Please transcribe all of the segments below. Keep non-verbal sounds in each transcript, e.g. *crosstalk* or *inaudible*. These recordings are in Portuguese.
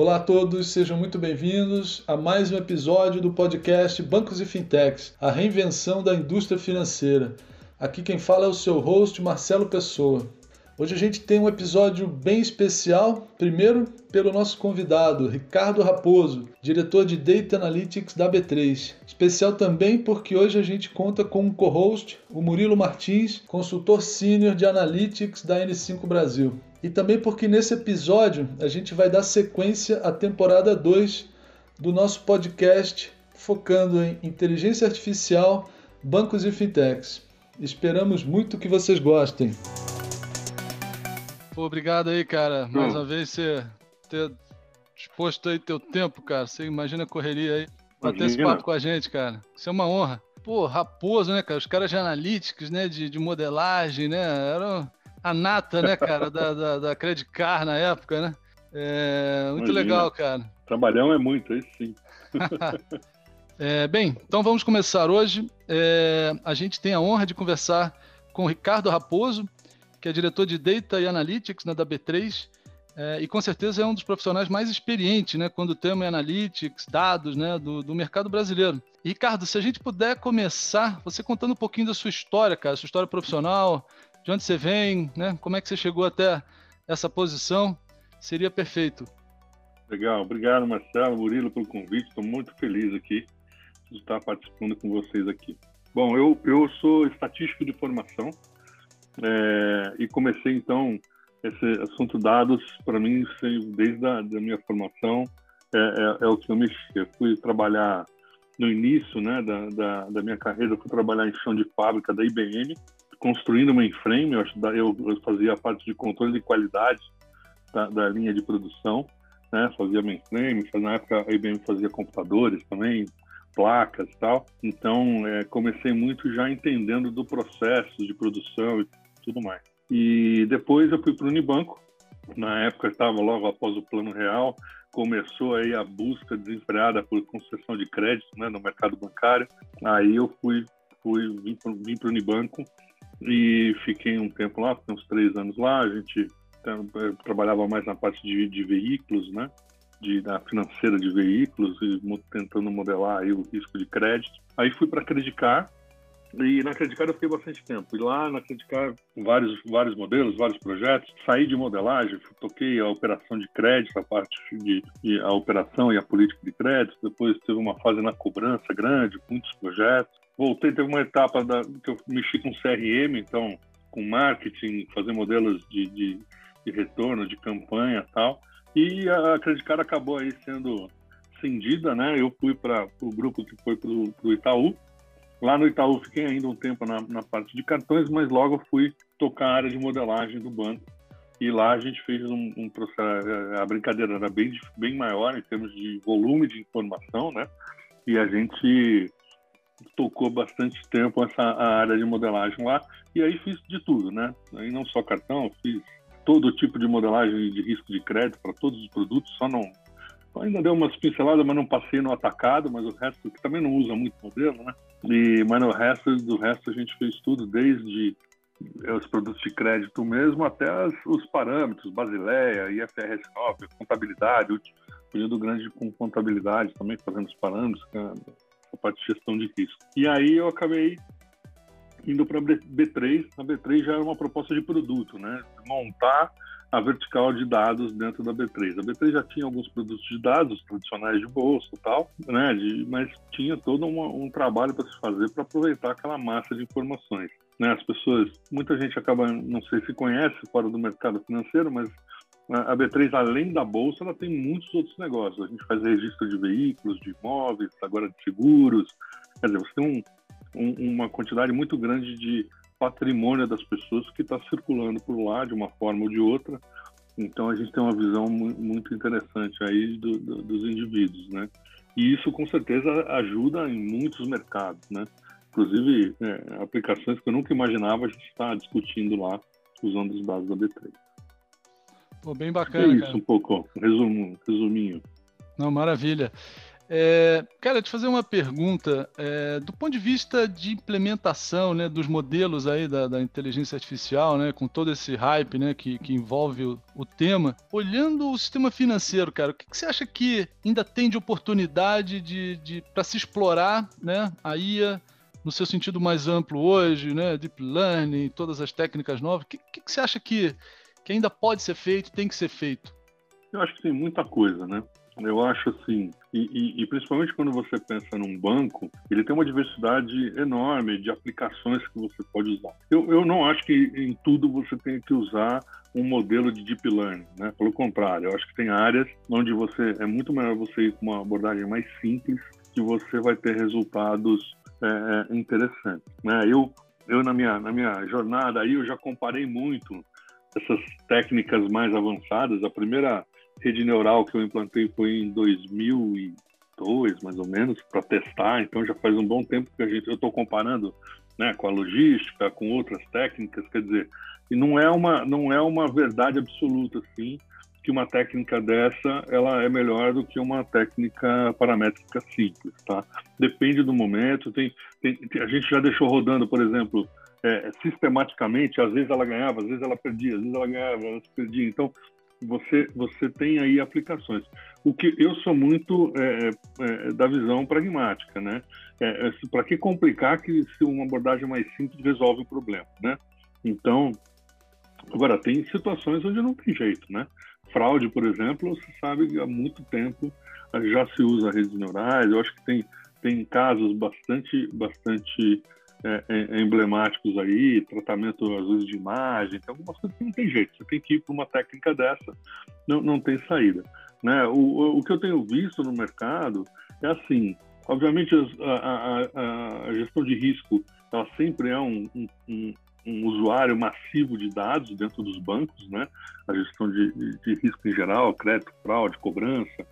Olá a todos, sejam muito bem-vindos a mais um episódio do podcast Bancos e Fintechs, a reinvenção da indústria financeira. Aqui quem fala é o seu host Marcelo Pessoa. Hoje a gente tem um episódio bem especial, primeiro pelo nosso convidado, Ricardo Raposo, diretor de Data Analytics da B3. Especial também porque hoje a gente conta com um co-host, o Murilo Martins, consultor sênior de Analytics da N5 Brasil. E também porque nesse episódio a gente vai dar sequência à temporada 2 do nosso podcast focando em inteligência artificial, bancos e fintechs. Esperamos muito que vocês gostem. Pô, obrigado aí, cara. Mais uma vez você ter exposto aí teu tempo, cara. Você imagina a correria aí. Bater esse papo com a gente, cara. Isso é uma honra. Pô, Raposo, né, cara? Os caras de analíticos, né? De, de modelagem, né? Era a nata, né, cara, da, da, da Credit Car na época, né? É, muito Imagina. legal, cara. Trabalhão é muito, aí sim. *laughs* *laughs* é, bem, então vamos começar hoje. É, a gente tem a honra de conversar com o Ricardo Raposo, que é diretor de Data e Analytics na da B3, é, e com certeza é um dos profissionais mais experientes, né, quando o tema é Analytics, dados, né, do, do mercado brasileiro. Ricardo, se a gente puder começar, você contando um pouquinho da sua história, cara, sua história profissional, de onde você vem, né, como é que você chegou até essa posição, seria perfeito. Legal, obrigado Marcelo, Murilo pelo convite, estou muito feliz aqui de estar participando com vocês aqui. Bom, eu, eu sou estatístico de formação, é, e comecei então esse assunto dados para mim desde a da minha formação é, é, é, o que eu mexi. Eu fui trabalhar no início, né, da, da, da, minha carreira, eu fui trabalhar em chão de fábrica da IBM, construindo mainframe. Eu, eu, eu fazia a parte de controle de qualidade da, da linha de produção, né, fazia mainframe. Na época a IBM fazia computadores também, placas e tal. Então é, comecei muito já entendendo do processo de produção e tudo mais. E depois eu fui para o Unibanco. Na época estava logo após o Plano Real, começou aí a busca desenfreada por concessão de crédito né, no mercado bancário. Aí eu fui, fui vim para o Unibanco e fiquei um tempo lá, uns três anos lá. A gente eh, trabalhava mais na parte de, de veículos, né? De, da financeira de veículos e tentando modelar aí o risco de crédito. Aí fui para Credicar, e na Credicar eu fiquei bastante tempo. E lá na Credicar, vários, vários modelos, vários projetos. Saí de modelagem, toquei a operação de crédito, a parte de, de, a operação e a política de crédito. Depois teve uma fase na cobrança grande, muitos projetos. Voltei, teve uma etapa da, que eu mexi com CRM, então com marketing, fazer modelos de, de, de retorno, de campanha tal. E a Credicar acabou aí sendo cindida, né? Eu fui para o grupo que foi para o Itaú, Lá no Itaú fiquei ainda um tempo na, na parte de cartões, mas logo fui tocar a área de modelagem do banco. E lá a gente fez um, um processo, a brincadeira era bem, bem maior em termos de volume de informação, né? E a gente tocou bastante tempo essa área de modelagem lá. E aí fiz de tudo, né? Aí não só cartão, fiz todo tipo de modelagem de risco de crédito para todos os produtos, só não ainda deu umas pinceladas, mas não passei no atacado, mas o resto que também não usa muito modelo, né? E, mas no resto, do resto a gente fez tudo, desde os produtos de crédito mesmo até as, os parâmetros, Basileia, IFRS 9, contabilidade, o período grande com contabilidade também, fazendo os parâmetros, é a parte de gestão de risco. E aí eu acabei indo para B3, a B3 já era uma proposta de produto, né? Montar a vertical de dados dentro da B3. A B3 já tinha alguns produtos de dados tradicionais de bolsa e tal, né? De, mas tinha todo uma, um trabalho para se fazer para aproveitar aquela massa de informações. Né? As pessoas, muita gente acaba, não sei se conhece fora do mercado financeiro, mas a B3, além da bolsa, ela tem muitos outros negócios. A gente faz registro de veículos, de imóveis, agora de seguros. Quer dizer, você tem um, um, uma quantidade muito grande de patrimônio das pessoas que está circulando por lá de uma forma ou de outra. Então a gente tem uma visão muito interessante aí do, do, dos indivíduos, né? E isso com certeza ajuda em muitos mercados, né? Inclusive é, aplicações que eu nunca imaginava a gente está discutindo lá usando os dados da B3. Pô, bem bacana. É isso cara. um pouco, resumo, resuminho. Não, maravilha. É, cara, te fazer uma pergunta. É, do ponto de vista de implementação né, dos modelos aí da, da, inteligência artificial, né, com todo esse hype né, que, que envolve o, o tema, olhando o sistema financeiro, cara, o que, que, você acha que ainda tem de oportunidade de, de para se explorar né, a IA no seu sentido mais amplo hoje, né, deep learning, todas as técnicas novas? O que, que, que você acha que, que ainda pode ser feito, tem que ser feito? Eu acho que tem muita coisa, né? Eu acho assim, e, e, e, principalmente quando você pensa num banco, ele tem uma diversidade enorme de aplicações que você pode usar. Eu, eu não acho que em tudo você tem que usar um modelo de deep learning, né? Pelo contrário, eu acho que tem áreas onde você é muito melhor você ir com uma abordagem mais simples, que você vai ter resultados é, é interessantes, né? Eu eu na minha na minha jornada aí eu já comparei muito essas técnicas mais avançadas. A primeira rede neural que eu implantei foi em 2002, mais ou menos, para testar. Então já faz um bom tempo que a gente, eu estou comparando, né, com a logística, com outras técnicas. Quer dizer, e não é uma não é uma verdade absoluta, assim, que uma técnica dessa ela é melhor do que uma técnica paramétrica simples, tá? Depende do momento. Tem, tem a gente já deixou rodando, por exemplo, é, sistematicamente. Às vezes ela ganhava, às vezes ela perdia, às vezes ela ganhava, ela perdia. Então você você tem aí aplicações. O que eu sou muito é, é, da visão pragmática, né? É, é para que complicar que se uma abordagem mais simples resolve o problema, né? Então, agora tem situações onde não tem jeito, né? Fraude, por exemplo, você sabe há muito tempo já se usa redes neurais. Eu acho que tem tem casos bastante bastante é, é, emblemáticos aí, tratamento às vezes de imagem, tem algumas coisas que não tem jeito, você tem que ir para uma técnica dessa, não, não tem saída. Né? O, o que eu tenho visto no mercado é assim, obviamente a, a, a gestão de risco ela sempre é um, um, um, usuário massivo de dados dentro dos bancos, né? a gestão de, de, de risco em geral, crédito, fraude, cobrança,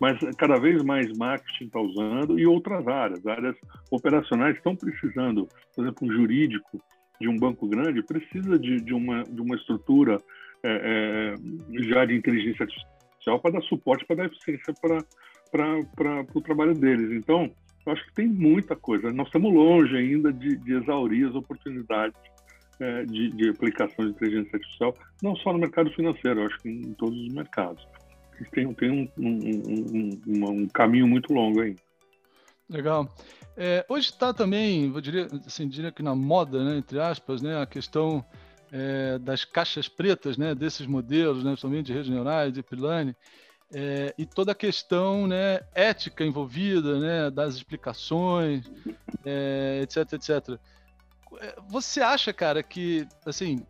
mas cada vez mais marketing está usando e outras áreas, áreas operacionais estão precisando, por exemplo, um jurídico de um banco grande precisa de, de, uma, de uma estrutura é, é, já de inteligência artificial para dar suporte, para dar eficiência para o trabalho deles. Então, eu acho que tem muita coisa. Nós estamos longe ainda de, de exaurir as oportunidades é, de, de aplicação de inteligência artificial, não só no mercado financeiro, eu acho que em todos os mercados tem, tem um, um, um, um caminho muito longo aí. Legal. É, hoje está também, eu diria, assim, diria que na moda, né, entre aspas, né, a questão é, das caixas pretas, né, desses modelos, né, principalmente de redes neurais, de Pilane, é, e toda a questão né, ética envolvida, né, das explicações, é, etc, etc. É, você acha, cara, que assim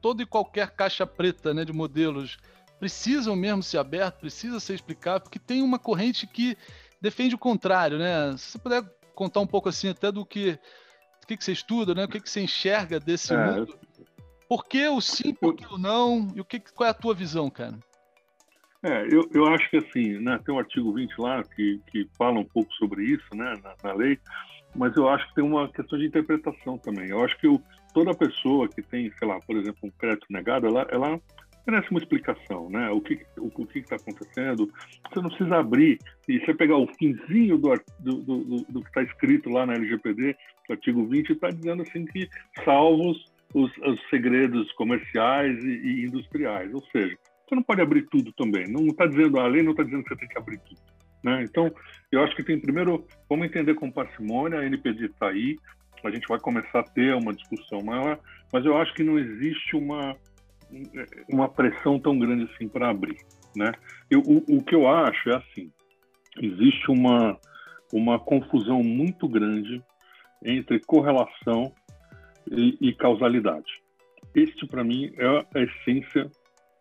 toda e qualquer caixa preta né, de modelos precisam mesmo ser abertos, precisa ser explicado, porque tem uma corrente que defende o contrário, né? Se você puder contar um pouco assim até do que do que, que você estuda, né? O que, que você enxerga desse é, mundo? Por que o sim, por que o não? E o que, qual é a tua visão, cara? É, eu, eu acho que assim, né, tem um artigo 20 lá que, que fala um pouco sobre isso, né, na, na lei, mas eu acho que tem uma questão de interpretação também. Eu acho que o, toda pessoa que tem, sei lá, por exemplo, um crédito negado, ela, ela merece uma explicação, né? O que o, o que está acontecendo? Você não precisa abrir e você pegar o finzinho do, do, do, do que está escrito lá na LGPD, no artigo 20, está dizendo assim que salvos os, os segredos comerciais e, e, industriais, ou seja, você não pode abrir tudo também. Não está dizendo a lei, não está dizendo que você tem que abrir tudo. Né? Então, eu acho que tem primeiro, vamos entender com parcimônia, a NPD está aí, a gente vai começar a ter uma discussão maior, mas eu acho que não existe uma uma pressão tão grande assim para abrir, né? Eu, o, o que eu acho é assim, existe uma uma confusão muito grande entre correlação e, e causalidade. Este, para mim, é a essência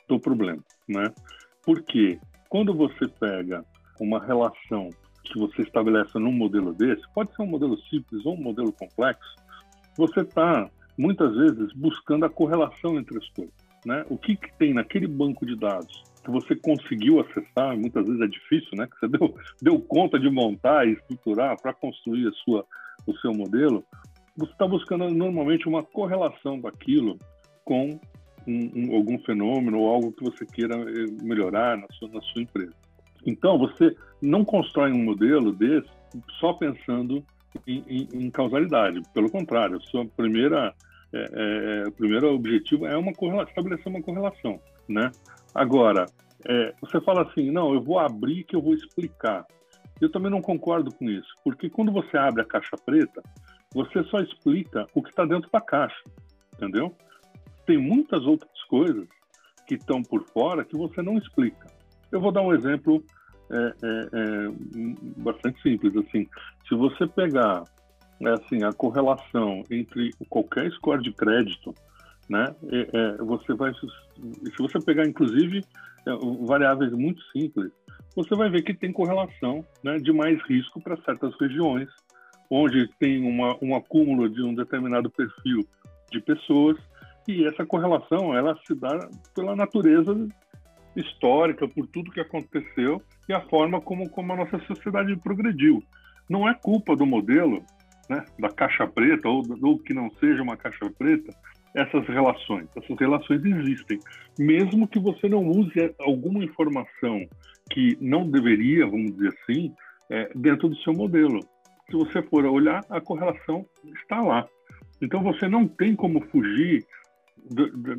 do problema, né? Porque quando você pega uma relação que você estabelece num modelo desse, pode ser um modelo simples ou um modelo complexo, você está muitas vezes buscando a correlação entre as coisas né? O que, que tem naquele banco de dados que você conseguiu acessar, muitas vezes é difícil, né? *laughs* Que você deu, deu conta de montar e estruturar para construir a sua, o seu modelo, você está buscando normalmente uma correlação daquilo com um, um, algum fenômeno ou algo que você queira eh, melhorar na sua, na sua empresa. Então, você não constrói um modelo desse só pensando em, em, em causalidade. Pelo contrário, a sua primeira, é, é, o primeiro objetivo é uma estabelecer uma correlação, né? Agora, é, você fala assim, não, eu vou abrir que eu vou explicar. Eu também não concordo com isso, porque quando você abre a caixa preta, você só explica o que está dentro da caixa, entendeu? Tem muitas outras coisas que estão por fora que você não explica. Eu vou dar um exemplo é, é, é, bastante simples. Assim, se você pegar é, assim, a correlação entre qualquer score de crédito, né, é, é, você vai, se você pegar inclusive variáveis muito simples, você vai ver que tem correlação né, de mais risco para certas regiões, onde tem uma, um acúmulo de um determinado perfil de pessoas e essa correlação ela se dá pela natureza histórica, por tudo que aconteceu e a forma como, como a nossa sociedade progrediu. Não é culpa do modelo, né, da caixa preta, ou, ou que não seja uma caixa preta, essas relações. Essas relações existem. Mesmo que você não use alguma informação que não deveria, vamos dizer assim, é, dentro do seu modelo. Se você for olhar, a correlação está lá. Então você não tem como fugir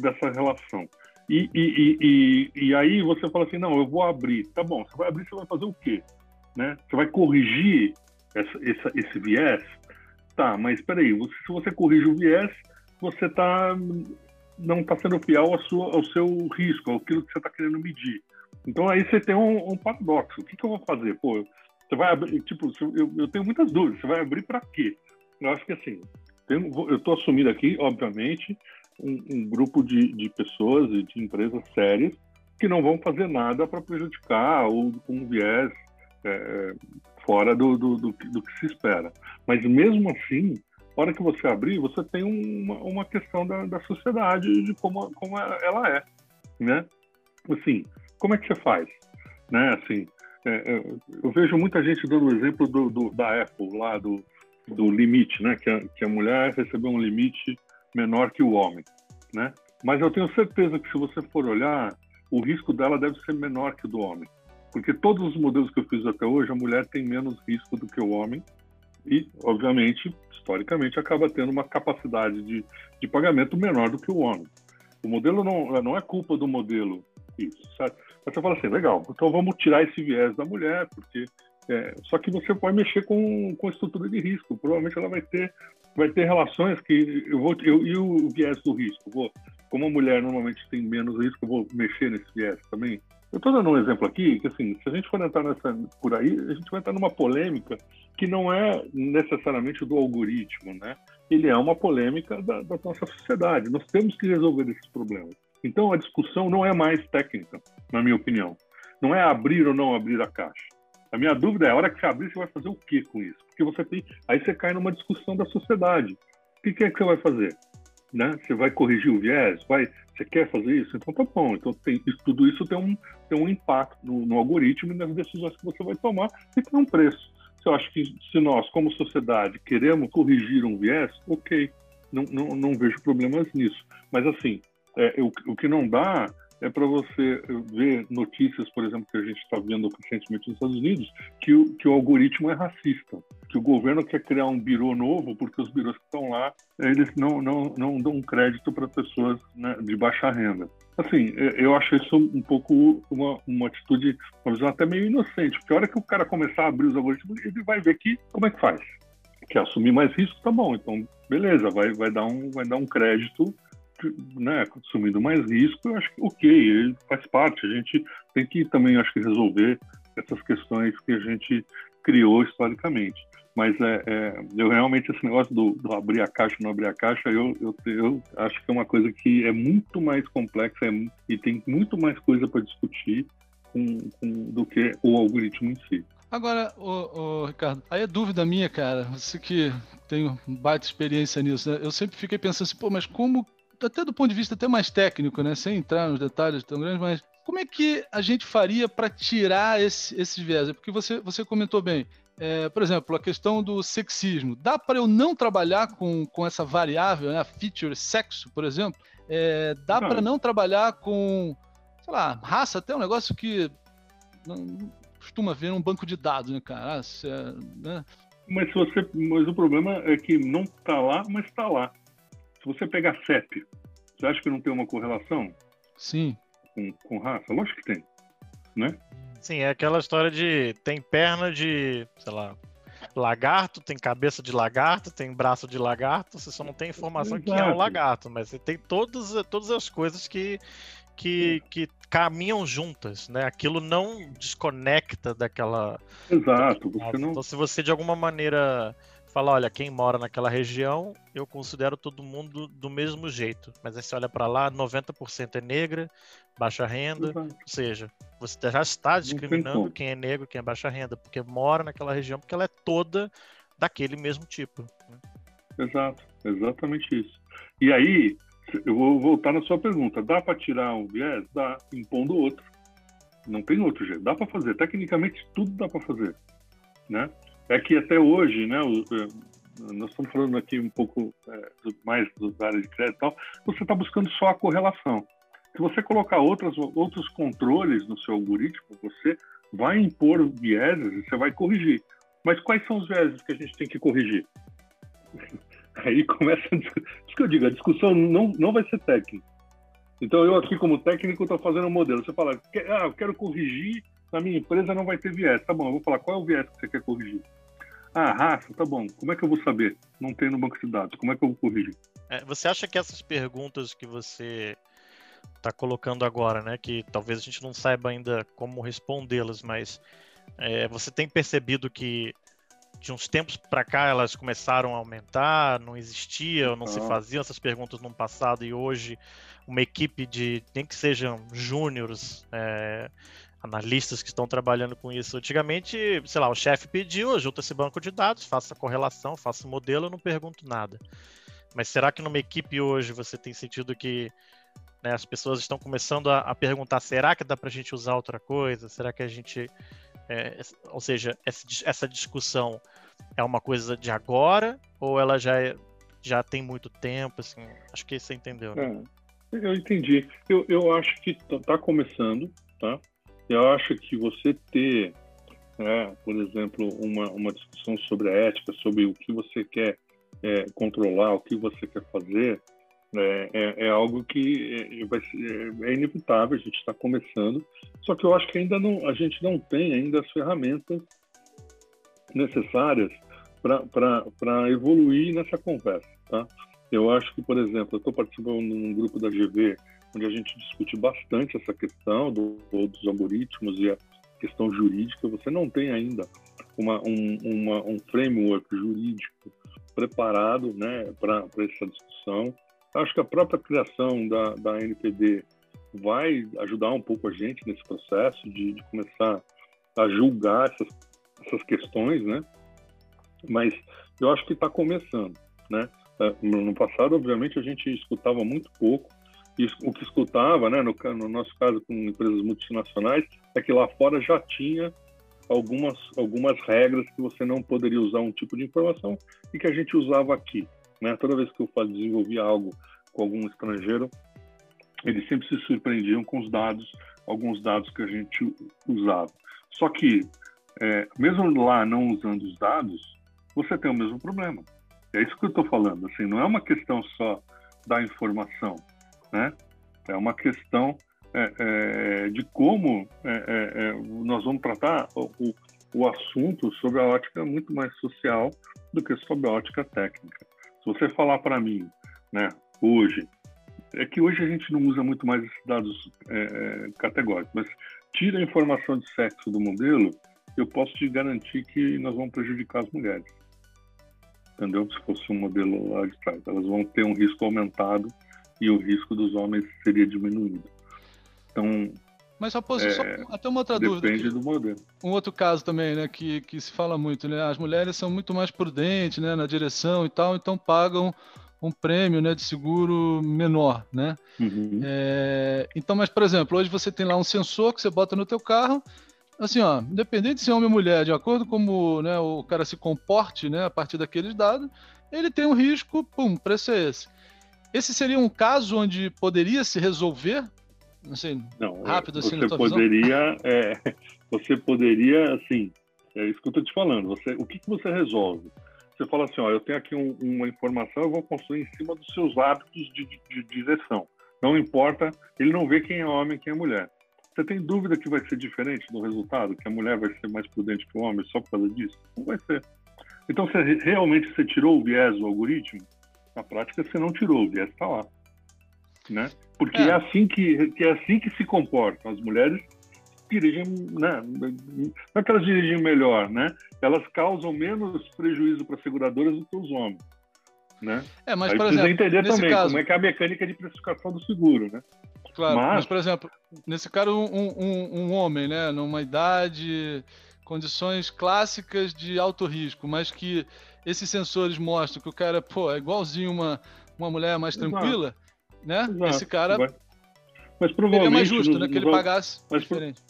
dessa relação. E, e, e, e, aí você fala assim, não, eu vou abrir. Tá bom, você vai abrir, você vai fazer o quê? Né? Você vai corrigir essa, essa, esse viés? Tá, mas espera aí, se você corrige o viés, você tá, não está sendo fiel ao, ao seu risco, aquilo que você está querendo medir. Então aí você tem um, um paradoxo. O que, que, eu vou fazer? Pô, você vai abrir, tipo, eu, eu tenho muitas dúvidas. Você vai abrir para quê? Eu acho que assim, eu estou assumindo aqui, obviamente, um, um grupo de, de pessoas e de empresas sérias que não vão fazer nada para prejudicar ou com um viés é, fora do, do, do, do, que se espera. Mas mesmo assim, na hora que você abrir, você tem uma, uma questão da, da sociedade, de como, como ela é, né? Assim, como é que você faz? Né? Assim, é, é, eu vejo muita gente dando o exemplo do, do, da Apple, lá do, do limite, né? Que a, que a mulher recebeu um limite menor que o homem, né? Mas eu tenho certeza que se você for olhar, o risco dela deve ser menor que o do homem. Porque todos os modelos que eu fiz até hoje, a mulher tem menos risco do que o homem e, obviamente, historicamente, acaba tendo uma capacidade de, de pagamento menor do que o homem. O modelo não, não é culpa do modelo isso, sabe? Mas você fala assim, legal, então vamos tirar esse viés da mulher, porque é, só que você pode mexer com, com a estrutura de risco. Provavelmente ela vai ter vai ter relações que eu vou eu, e o viés do risco. Vou, como a mulher normalmente tem menos risco, eu vou mexer nesse viés também. Eu estou dando um exemplo aqui que assim, se a gente for entrar nessa por aí, a gente vai entrar numa polêmica que não é necessariamente do algoritmo, né? Ele é uma polêmica da, da nossa sociedade. Nós temos que resolver esses problemas. Então a discussão não é mais técnica, na minha opinião. Não é abrir ou não abrir a caixa a minha dúvida é a hora que você abrir, você vai fazer o que com isso? Porque você tem. Aí você cai numa discussão da sociedade. O que, é que você vai fazer? Né? Você vai corrigir o viés? Vai, você quer fazer isso? Então tá bom. Então tem, tudo isso tem um, tem um impacto no, no, algoritmo e nas decisões que você vai tomar e tem um preço. Eu acho que se nós, como sociedade, queremos corrigir um viés, ok, não, não, não vejo problemas nisso. Mas assim, é, o, o que não dá é para você ver notícias, por exemplo, que a gente está vendo recentemente nos Estados Unidos, que o, que o algoritmo é racista, que o governo quer criar um birô novo porque os birôs que estão lá, eles não, não, não dão crédito para pessoas né, de baixa renda. Assim, é, eu acho isso um pouco uma, uma atitude, uma visão até meio inocente, porque a hora que o cara começar a abrir os algoritmos, ele vai ver que como é que faz. Quer assumir mais risco, tá bom, então beleza, vai, vai, dar, um, vai dar um crédito né, assumindo mais risco, eu acho que ok, ele faz parte. A gente tem que também, acho que, resolver essas questões que a gente criou historicamente. Mas é, é, eu realmente, esse negócio do, do, abrir a caixa não abrir a caixa, eu, eu, eu, acho que é uma coisa que é muito mais complexa é, e tem muito mais coisa para discutir com, com, do que o algoritmo em si. Agora, ô, ô, Ricardo, aí é dúvida minha, cara. Você que tem baita experiência nisso, né? Eu sempre fiquei pensando assim, pô, mas como até do ponto de vista até mais técnico, né? Sem entrar nos detalhes tão grandes, mas como é que a gente faria para tirar esse, esses viés? Porque você, você comentou bem, é, por exemplo, a questão do sexismo. Dá para eu não trabalhar com, com essa variável, né, a feature sexo, por exemplo? É, dá para não trabalhar com, sei lá, raça, até um negócio que não, costuma ver num banco de dados, né, cara? Ah, é, né? Mas, se você, mas o problema é que não está lá, mas está lá. Se você pegar CEP, você acha que não tem uma correlação? Sim. Com, com raça? Lógico que tem, né? Sim, é aquela história de tem perna de, sei lá, lagarto, tem cabeça de lagarto, tem braço de lagarto, você só não tem informação Exato. que é um lagarto, mas você tem todas, todas as coisas que, que, que caminham juntas, né? Aquilo não desconecta daquela. Exato. Você não... Então, se você de alguma maneira fala, olha, quem mora naquela região, eu considero todo mundo do mesmo jeito. Mas aí você olha para lá, 90% é negra, baixa renda, Exato. ou seja, você já está discriminando quem é negro, quem é baixa renda, porque mora naquela região, porque ela é toda daquele mesmo tipo. Né? Exato, exatamente isso. E aí, eu vou voltar na sua pergunta. Dá para tirar um viés? Dá, impondo outro. Não tem outro jeito. Dá para fazer. Tecnicamente, tudo dá para fazer. Né? É que até hoje, né, é, nós estamos falando aqui um pouco é, mais da área de crédito e tal, você está buscando só a correlação. Se você colocar outras, outros controles no seu algoritmo, você vai impor vieses e você vai corrigir. Mas quais são os vieses que a gente tem que corrigir? *laughs* Aí começa. Isso que eu digo, a discussão não, não vai ser técnica. Então, eu aqui, como técnico, estou fazendo um modelo. Você fala, ah, eu quero corrigir, na minha empresa não vai ter viés. Tá bom, eu vou falar, qual é o viés que você quer corrigir? Ah, raça, tá bom. Como é que eu vou saber? Não tem no banco de dados. Como é que eu vou corrigir? É, você acha que essas perguntas que você está colocando agora, né, que talvez a gente não saiba ainda como respondê-las, mas é, você tem percebido que de uns tempos para cá elas começaram a aumentar, não existia, não se faziam essas perguntas no passado e hoje uma equipe de nem que sejam júniores, é, analistas que estão trabalhando com isso. Antigamente, sei lá, o chefe pediu, junta esse banco de dados, faça a correlação, faça o modelo, eu não pergunto nada. Mas será que numa equipe hoje você tem sentido que né, as pessoas estão começando a, a perguntar: será que dá para a gente usar outra coisa? Será que a gente é, ou seja, essa, essa discussão é uma coisa de agora ou ela já, é, já tem muito tempo? Assim, acho que você entendeu. Né? É, eu entendi. Eu, eu acho que está tá começando, tá? Eu acho que você ter, né, por exemplo, uma, uma discussão sobre a ética, sobre o que você quer é, controlar, o que você quer fazer, é, é, é, algo que é, é, é inevitável, a gente está começando, só que eu acho que ainda não, a gente não tem ainda as ferramentas necessárias para evoluir nessa conversa. Tá? Eu acho que, por exemplo, eu estou participando num grupo da GV, onde a gente discute bastante essa questão do, dos algoritmos e a questão jurídica. Você não tem ainda uma, um, uma, um framework jurídico preparado né, para essa discussão. Acho que a própria criação da, da NPD vai ajudar um pouco a gente nesse processo de, de começar a julgar essas, essas questões, né? Mas eu acho que está começando, né? É, no passado, obviamente, a gente escutava muito pouco. O que escutava, né, no, no nosso caso com empresas multinacionais, é que lá fora já tinha algumas, algumas regras que você não poderia usar um tipo de informação e que a gente usava aqui. Né? Toda vez que eu desenvolvia algo com algum estrangeiro, eles sempre se surpreendiam com os dados, alguns dados que a gente usava. Só que, é, mesmo lá não usando os dados, você tem o mesmo problema. É isso que eu estou falando. Assim, não é uma questão só da informação, né? É uma questão é, é, de como é, é, é, nós vamos tratar o, o assunto sobre a ótica muito mais social do que sobre a ótica técnica. Se você falar para mim, né, hoje, é que hoje a gente não usa muito mais esses dados é, categóricos, mas tira a informação de sexo do modelo, eu posso te garantir que nós vamos prejudicar as mulheres. Entendeu? Se fosse um modelo lá de trás. Elas vão ter um risco aumentado e o risco dos homens seria diminuído. Então, mas só, é, só até uma outra dúvida. Depende do modelo. Um outro caso também, né, que, que se fala muito, né? As mulheres são muito mais prudentes, né, na direção e tal, então pagam um prêmio, né, de seguro menor, né? Uhum. É, então, mas por exemplo, hoje você tem lá um sensor que você bota no teu carro, assim, ó, independente se é homem ou mulher, de acordo com como, né, o cara se comporte, né, a partir daqueles dados, ele tem um risco, pum, preço é esse. Esse seria um caso onde poderia se resolver Assim, não, rápido assim você poderia, é, você poderia, assim, é isso que eu estou te falando. Você, o que, que você resolve? Você fala assim, ó, eu tenho aqui um, uma informação, eu vou construir em cima dos seus hábitos de, de, de direção. Não importa, ele não vê quem é homem e quem é mulher. Você tem dúvida que vai ser diferente do resultado? Que a mulher vai ser mais prudente que o homem só por causa disso? Não vai ser. Então, você, realmente você tirou o viés do algoritmo? Na prática, você não tirou, o viés está lá. Né? Porque é. é. assim que, que, é assim que se comportam. As mulheres dirigem, né? não é que elas dirigem melhor, né? Elas causam menos prejuízo para as seguradoras do que os homens. Né? É, mas, Aí por exemplo, entender também caso... como é que é a mecânica de precificação do seguro, né? Claro, mas, mas por exemplo, nesse caso, um, um, um homem, né, numa idade, condições clássicas de alto risco, mas que esses sensores mostram que o cara, pô, é igualzinho uma, uma mulher mais tranquila, Exato. né? Exato. Esse cara mas provavelmente é mais justo, né, que ele pagasse mas, diferente.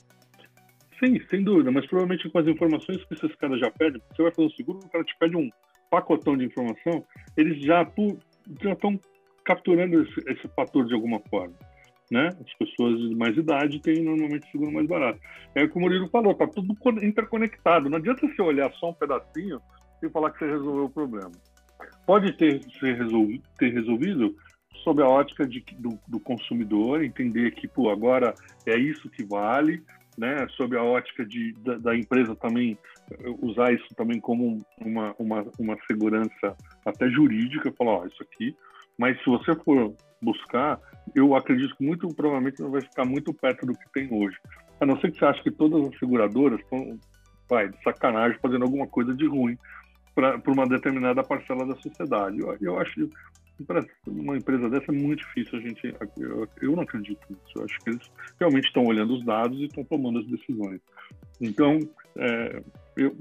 Sim, sem dúvida, mas provavelmente com as informações que esses caras já pedem, você vai fazer um seguro, o cara te pede um pacotão de informação, eles já já estão capturando esse, esse fator de alguma forma né? As pessoas de mais idade têm normalmente seguro mais barato. É o que o Murilo falou, tá tudo interconectado. Não adianta você olhar só um pedacinho e falar que você resolveu o problema. Pode ter, ser resolvido, ter resolvido sob a ótica de, do, do, consumidor, entender que, pô, agora é isso que vale, né? Sob a ótica de, da, da empresa também usar isso também como uma, uma, uma segurança até jurídica, falar, ó, isso aqui. Mas se você for buscar, eu acredito que muito provavelmente não vai ficar muito perto do que tem hoje. A não ser que você ache que todas as seguradoras estão, vai, de sacanagem, fazendo alguma coisa de ruim para uma determinada parcela da sociedade. Eu, eu acho para uma empresa dessa é muito difícil a gente. Eu, eu, não acredito nisso. Eu acho que eles realmente estão olhando os dados e estão tomando as decisões. Então, é, eu,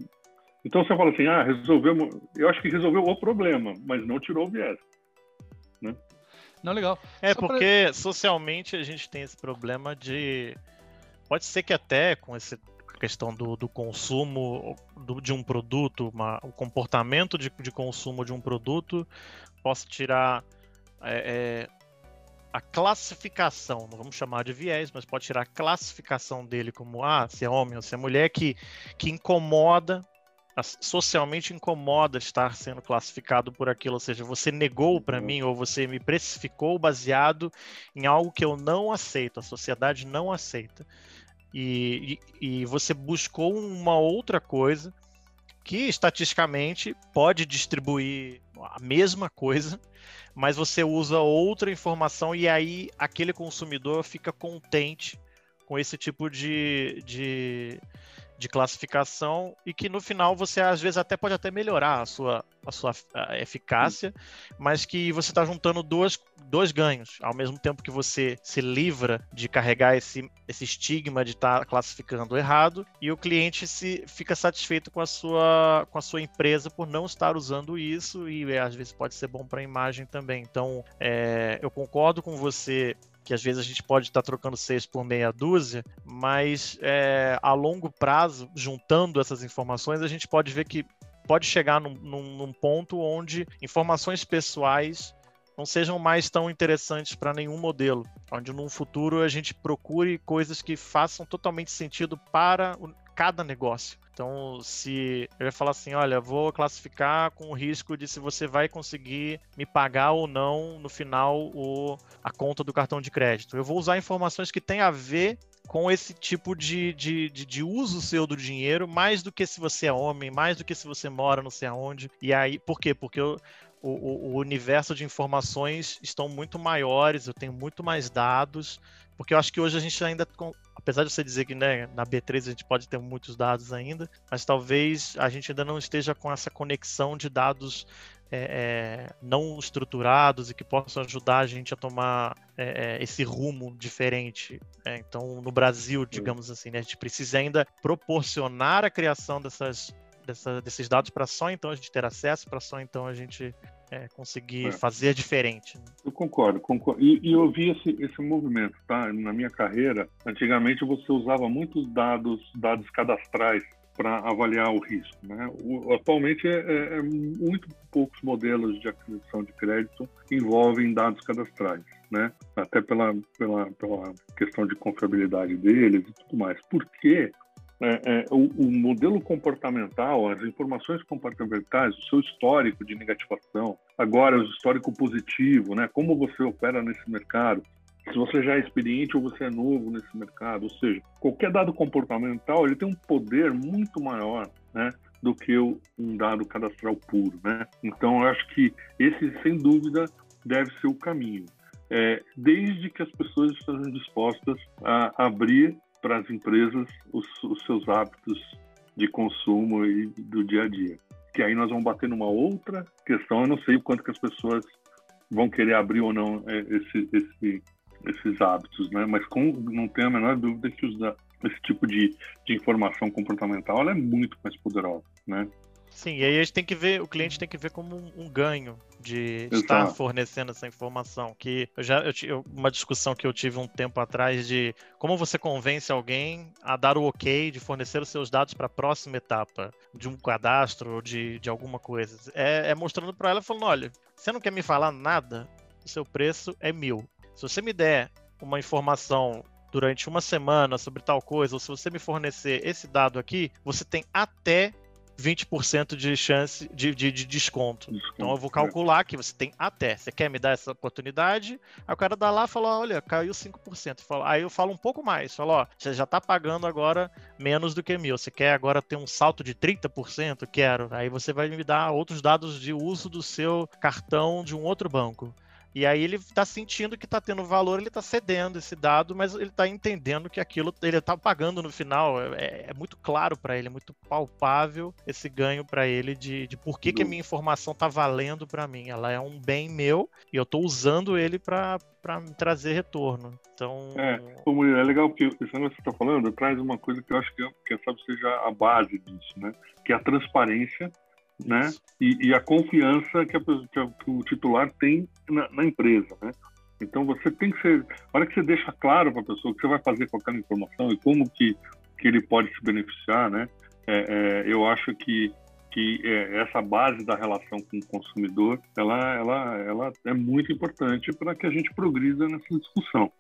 então você fala assim, ah, resolveu. Eu acho que resolveu o problema, mas não tirou o viés. Né? Não, legal. É, Só porque pra... socialmente a gente tem esse problema de. Pode ser que até com essa questão do, do consumo do, de um produto, uma, o comportamento de, de consumo de um produto, possa tirar é, é, a classificação, não vamos chamar de viés, mas pode tirar a classificação dele como ah, se é homem ou se é mulher, que, que incomoda socialmente incomoda estar sendo classificado por aquilo, ou seja, você negou para uhum. mim ou você me precificou baseado em algo que eu não aceito, a sociedade não aceita. E, e, você buscou uma outra coisa que estatisticamente pode distribuir a mesma coisa, mas você usa outra informação e aí aquele consumidor fica contente com esse tipo de, de, de classificação e que no final você às vezes até pode até melhorar a sua, a sua eficácia, mas que você está juntando dois, dois ganhos. Ao mesmo tempo que você se livra de carregar esse, esse estigma de estar tá classificando errado e o cliente se fica satisfeito com a sua, com a sua empresa por não estar usando isso e às vezes pode ser bom para a imagem também. Então, é, eu concordo com você que às vezes a gente pode estar trocando seis por meia dúzia, mas é, a longo prazo, juntando essas informações, a gente pode ver que pode chegar num, num, num ponto onde informações pessoais não sejam mais tão interessantes para nenhum modelo, onde num futuro a gente procure coisas que façam totalmente sentido para cada negócio. Então, se eu ia falar assim, olha, vou classificar com o risco de se você vai conseguir me pagar ou não no final o, a conta do cartão de crédito. Eu vou usar informações que têm a ver com esse tipo de, de, de, de, uso seu do dinheiro, mais do que se você é homem, mais do que se você mora não sei aonde. E aí, por quê? Porque eu, o, o, universo de informações estão muito maiores, eu tenho muito mais dados, porque eu acho que hoje a gente ainda apesar de você dizer que né, na B3 a gente pode ter muitos dados ainda, mas talvez a gente ainda não esteja com essa conexão de dados é, é, não estruturados e que possam ajudar a gente a tomar é, é esse rumo diferente. É, então, no Brasil, digamos assim, né, a gente precisa ainda proporcionar a criação dessas, dessa, desses dados para só então a gente ter acesso, para só então a gente é, conseguir é. fazer diferente. Né? Eu concordo, concordo. E, e, eu vi esse, esse movimento, tá? Na minha carreira, antigamente você usava muitos dados, dados cadastrais para avaliar o risco. Né? O, atualmente, é, é, é, muito poucos modelos de aquisição de crédito envolvem dados cadastrais. né? Até pela, pela, pela questão de confiabilidade deles e tudo mais. Porque é, é, o, o, modelo comportamental, as informações comportamentais, o seu histórico de negativação, agora o histórico positivo, né? Como você opera nesse mercado, se você já é experiente ou você é novo nesse mercado, ou seja, qualquer dado comportamental ele tem um poder muito maior, né? do que um dado cadastral puro, né? Então, eu acho que esse, sem dúvida, deve ser o caminho, é, desde que as pessoas estejam dispostas a abrir para as empresas os, os, seus hábitos de consumo e do dia a dia. Que aí nós vamos bater numa outra questão. Eu não sei o quanto que as pessoas vão querer abrir ou não é, esse, esse, esses hábitos, né? Mas com, não tenho a menor dúvida que esse tipo de, de informação comportamental é muito mais poderosa, né? Sim, e aí a gente tem que ver, o cliente tem que ver como um, um ganho de Exato. estar fornecendo essa informação. Que eu já eu, uma discussão que eu tive um tempo atrás de como você convence alguém a dar o ok de fornecer os seus dados para a próxima etapa de um cadastro ou de, de alguma coisa. É, é mostrando para ela falando, olha, você não quer me falar nada, o seu preço é mil. Se você me der uma informação durante uma semana sobre tal coisa, ou se você me fornecer esse dado aqui, você tem até 20% de chance de, de, de desconto. desconto. Então eu vou calcular que você tem até. Você quer me dar essa oportunidade? Aí o cara dá lá e fala: olha, caiu 5%. Aí eu falo um pouco mais. Falo: ó, você já está pagando agora menos do que mil. Você quer agora ter um salto de 30%? Quero. Aí você vai me dar outros dados de uso do seu cartão de um outro banco. E aí ele está sentindo que está tendo valor, ele está cedendo esse dado, mas ele está entendendo que aquilo ele está pagando no final. É, é muito claro para ele, é muito palpável esse ganho para ele de, de por que, que a minha informação está valendo para mim. Ela é um bem meu e eu estou usando ele para para me trazer retorno. Então. É, é legal esse negócio que você está falando traz uma coisa que eu acho que, que sabe, seja a base disso, né? Que é a transparência né? E, e a confiança que, a, que, a, que, o titular tem na, na, empresa, né? Então você tem que ser, a hora que você deixa claro para a pessoa o que você vai fazer com aquela informação e como que, que ele pode se beneficiar, né? É, é, eu acho que que é, essa base da relação com o consumidor, ela, ela, ela é muito importante para que a gente progrida nessa discussão.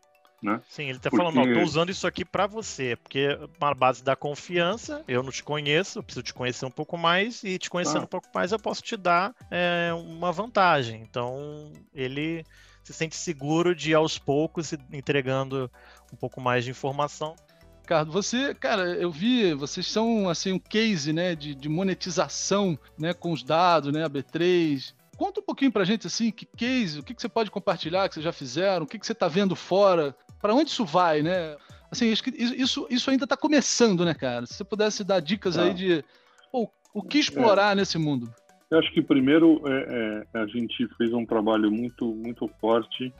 Né? Sim, ele está porque... falando, tô usando isso aqui para você, porque uma base da confiança, eu não te conheço, eu preciso te conhecer um pouco mais, e te conhecendo ah. um pouco mais eu posso te dar é, uma vantagem. Então, ele se sente seguro de aos poucos entregando um pouco mais de informação. Ricardo, você, cara, eu vi, vocês são assim um case, né, de, de monetização, né, com os dados, né, a B3, Conta um pouquinho pra gente, assim, que case, o que, que você pode compartilhar que vocês já fizeram, o que, que você tá vendo fora, para onde isso vai, né? Assim, isso, isso ainda está começando, né, cara? Se você pudesse dar dicas ah. aí de pô, o que explorar é. nesse mundo. Eu acho que primeiro é, é, a gente fez um trabalho muito, muito forte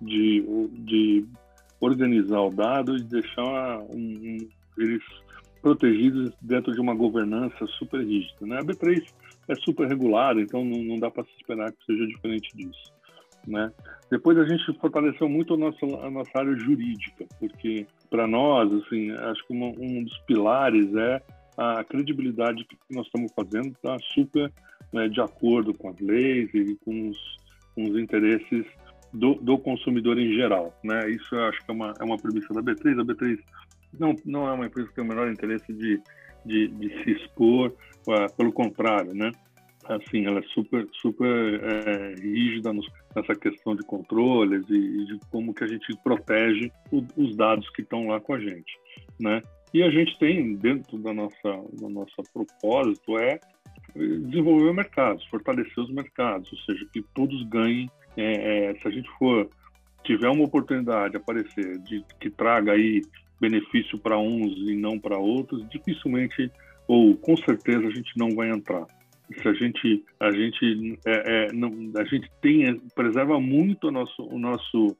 de, de organizar o dado e deixar um, eles protegidos dentro de uma governança super rígida. Né? A B3 é super regulada, então não, não dá para se esperar que seja diferente disso. Né? Depois a gente fortaleceu muito a nossa, a nossa área jurídica, porque para nós, assim, acho que uma, um dos pilares é a credibilidade que nós estamos fazendo está super né, de acordo com as leis e com os, com os interesses do, do, consumidor em geral, né? Isso eu acho que é uma, é uma premissa da B3. A B3 não, não é uma empresa que tem o menor interesse de, de, de se expor, uh, pelo contrário, né? Assim, ela é super, super é, rígida nos, nessa questão de controles e, e, de como que a gente protege o, os dados que estão lá com a gente, né? E a gente tem dentro da nossa, do nosso propósito é desenvolver mercados, fortalecer os mercados, ou seja, que todos ganhem. É, é, se a gente for tiver uma oportunidade de aparecer de que traga aí benefício para uns e não para outros, dificilmente ou com certeza a gente não vai entrar. Se a gente a gente é, é, não, a gente tem preserva muito o nosso o nosso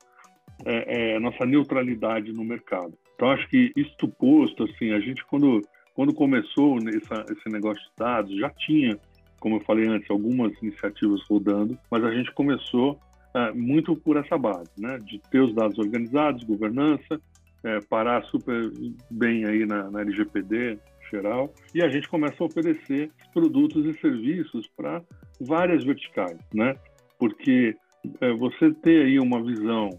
é, é nossa neutralidade no mercado. Então acho que isto posto assim a gente quando quando começou nessa, esse negócio de dados já tinha como eu falei antes algumas iniciativas rodando, mas a gente começou é, muito por essa base, né, de ter os dados organizados, governança, é, parar super bem aí na, na LGPD geral, e a gente começa a oferecer produtos e serviços para várias verticais, né? Porque é, você ter aí uma visão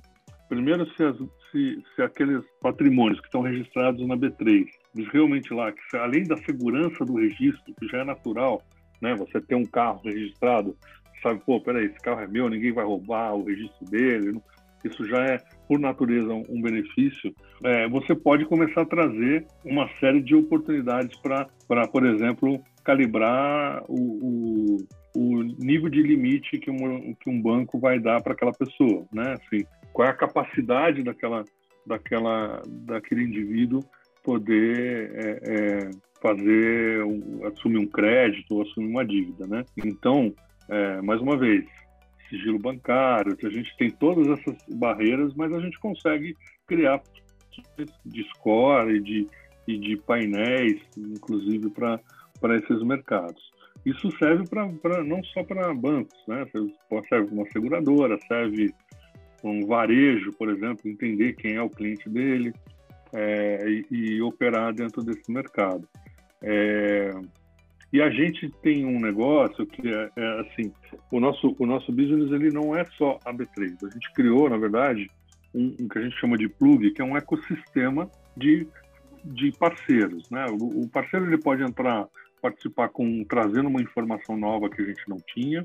Primeiro, se, as, se, se aqueles patrimônios que estão registrados na B3, eles realmente lá, que além da segurança do registro, que já é natural, né? Você ter um carro registrado, sabe, pô, peraí, esse carro é meu, ninguém vai roubar o registro dele, isso já é, por natureza, um benefício. É, você pode começar a trazer uma série de oportunidades para, por exemplo, calibrar o, o, o, nível de limite que um, que um banco vai dar para aquela pessoa, né? Assim, qual é a capacidade daquela, daquela, daquele indivíduo poder é, é, fazer, um, assumir um crédito ou assumir uma dívida, né? Então, é, mais uma vez, sigilo bancário, a gente tem todas essas barreiras, mas a gente consegue criar de score e de, e de painéis, inclusive para esses mercados. Isso serve para não só para bancos, né? serve para uma seguradora, serve um varejo, por exemplo, entender quem é o cliente dele é, e, e, operar dentro desse mercado. É, e a gente tem um negócio que é, é, assim, o nosso o nosso business ele não é só a B3. A gente criou, na verdade, um, um que a gente chama de plug, que é um ecossistema de, de parceiros, né? O, o parceiro ele pode entrar participar com trazendo uma informação nova que a gente não tinha.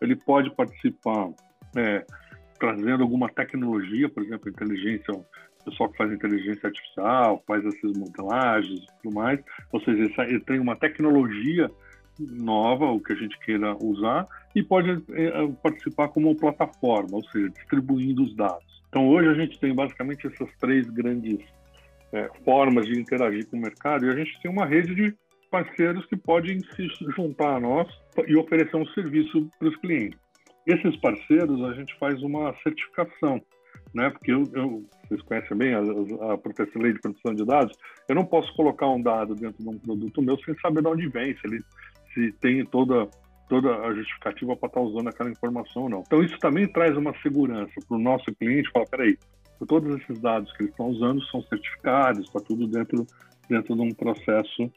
Ele pode participar é, trazendo alguma tecnologia, por exemplo, inteligência, pessoal que faz inteligência artificial, faz essas modelagens e tudo mais. Ou seja, ele tem uma tecnologia nova, o que a gente queira usar, e pode é, participar como plataforma, ou seja, distribuindo os dados. Então, hoje a gente tem basicamente essas três grandes é, formas de interagir com o mercado, e a gente tem uma rede de parceiros que podem se juntar a nós e oferecer um serviço para os clientes. Esses parceiros, a gente faz uma certificação, né? Porque eu, eu vocês conhecem bem a, a, proteção, lei de proteção de dados, eu não posso colocar um dado dentro de um produto meu sem saber de onde vem, se ele se tem toda toda a justificativa para estar usando aquela informação ou não. Então isso também traz uma segurança para o nosso cliente, falar, peraí, todos esses dados que eles estão usando são certificados, está tudo dentro dentro de um processo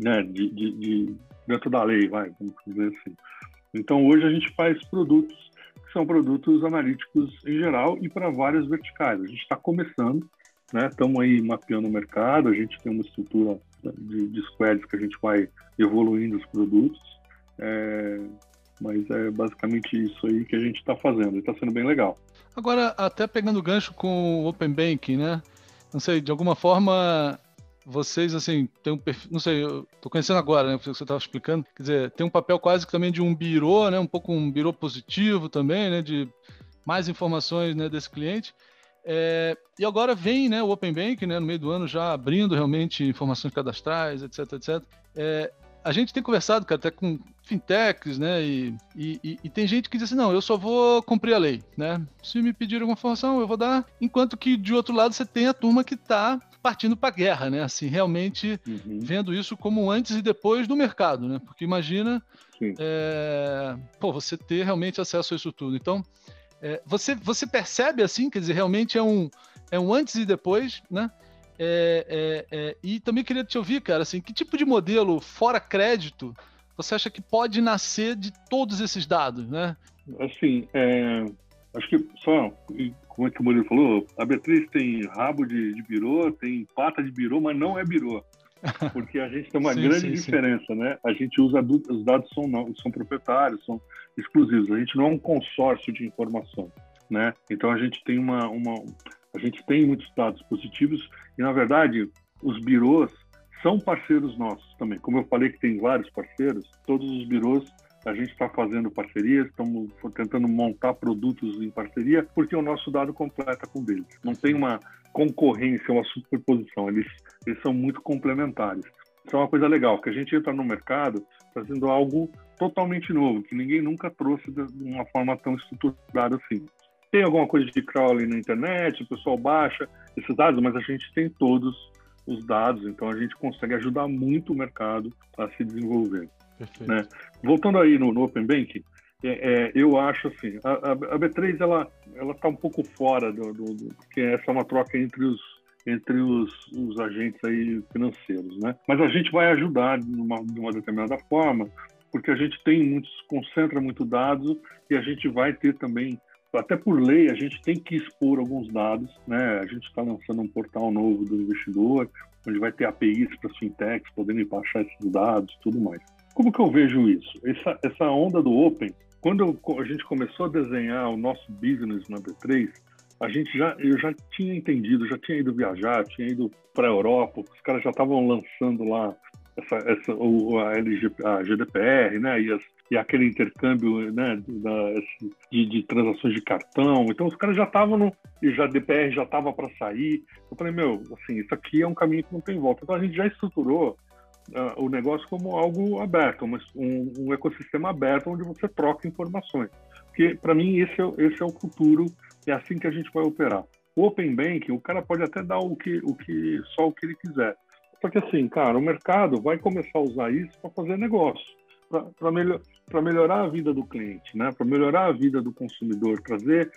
né, de, de, de, dentro da lei, vai, vamos dizer assim. Então, hoje a gente faz produtos que são produtos analíticos em geral e para várias verticais. A gente está começando, né? Estamos aí mapeando o mercado, a gente tem uma estrutura de, de squads que a gente vai evoluindo os produtos. É, mas é basicamente isso aí que a gente está fazendo. Está sendo bem legal. Agora, até pegando gancho com o Open Banking, né? Não sei, de alguma forma vocês, assim, tem um perfil, não sei, eu tô conhecendo agora, né, que você estava explicando, quer dizer, tem um papel quase que também de um birô, né, um pouco um birô positivo também, né, de mais informações, né, desse cliente. É, e agora vem, né, o Open Bank, né, no meio do ano já abrindo realmente informações cadastrais, etc, etc. É, a gente tem conversado, cara, até com fintechs, né? E, e, e, tem gente que diz assim, não, eu só vou cumprir a lei, né? Se me pedir alguma informação, eu vou dar. Enquanto que, de outro lado, você tem a turma que está partindo para a guerra, né? Assim, realmente uhum. vendo isso como antes e depois do mercado, né? Porque imagina, é, pô, você ter realmente acesso a isso tudo. Então, é, você, você percebe assim, quer dizer, realmente é um, é um antes e depois, né? É, é, é, e também queria te ouvir, cara, assim, que tipo de modelo fora crédito você acha que pode nascer de todos esses dados, né? Assim, é, acho que só, como é que o Murilo falou, a Beatriz tem rabo de, de birô, tem pata de birô, mas não é birô. *laughs* Porque a gente tem uma sim, grande sim, diferença, sim. né? A gente usa, os dados são, não, são proprietários, são exclusivos. A gente não é um consórcio de informação, né? Então a gente tem uma, uma a gente tem muitos dados positivos e, na verdade, os birôs são parceiros nossos também. Como eu falei que tem vários parceiros, todos os birôs a gente está fazendo parcerias, estamos tentando montar produtos em parceria, porque o nosso dado completa com deles. Não tem uma concorrência, uma superposição, eles, eles são muito complementares. Isso é uma coisa legal, que a gente entra no mercado trazendo algo totalmente novo, que ninguém nunca trouxe de uma forma tão estruturada assim. Tem alguma coisa de crawling na internet, o pessoal baixa esses dados, mas a gente tem todos os dados, então a gente consegue ajudar muito o mercado a se desenvolver. Né? Voltando aí no, no Open Bank, é, é, eu acho assim, a, a, B3 ela ela está um pouco fora do, do, do, porque essa é uma troca entre os entre os, os agentes aí financeiros, né? Mas a gente vai ajudar de uma, de uma determinada forma, porque a gente tem muitos concentra muito dados e a gente vai ter também até por lei, a gente tem que expor alguns dados, né? A gente está lançando um portal novo do investidor, onde vai ter APIs para fintechs poderem baixar esses dados, tudo mais. Como que eu vejo isso? Essa, essa onda do Open, quando a gente começou a desenhar o nosso business na B3, a gente já, eu já tinha entendido, já tinha ido viajar, tinha ido para a Europa, os caras já estavam lançando lá essa, essa a, LG, a GDPR, né, e, as, e aquele intercâmbio, né, de, de, transações de cartão. Então os caras já estavam no, e já DPR já estava para sair. Eu falei, meu, assim, isso aqui é um caminho que não tem volta. Então a gente já estruturou uh, o negócio como algo aberto, um, um, ecossistema aberto onde você troca informações. Porque para mim esse é, esse é o futuro, é assim que a gente vai operar. O Open Banking, o cara pode até dar o que, o que só o que ele quiser. Só que assim, cara, o mercado vai começar a usar isso para fazer negócio, para melhor, melhorar a vida do cliente, né? para melhorar a vida do consumidor, trazer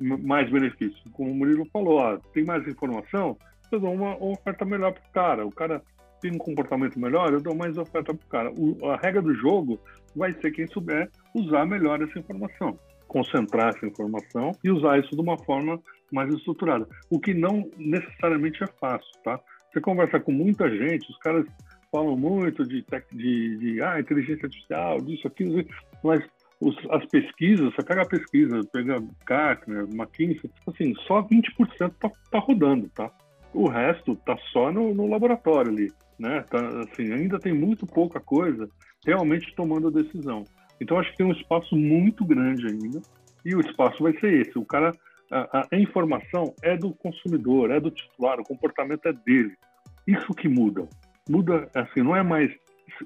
mais benefícios. Como o Murilo falou, tem mais informação, eu dou uma, uma oferta melhor para o cara. O cara tem um comportamento melhor, eu dou mais oferta para o cara. a regra do jogo vai ser quem souber usar melhor essa informação, concentrar essa informação e usar isso de uma forma mais estruturada. O que não necessariamente é fácil, tá? Você conversa com muita gente, os caras falam muito de, tech, de, de ah, inteligência artificial, disso, aquilo, mas os, as pesquisas, você pega a pesquisa, pega Gartner, McKinsey, assim, só 20% tá, tá rodando, tá? O resto tá só no, no laboratório ali, né? Tá, assim, ainda tem muito pouca coisa realmente tomando a decisão. Então, acho que tem um espaço muito grande ainda, e o espaço vai ser esse. O cara a, a, informação é do consumidor, é do titular, o comportamento é dele. Isso que muda. Muda, assim, não é mais.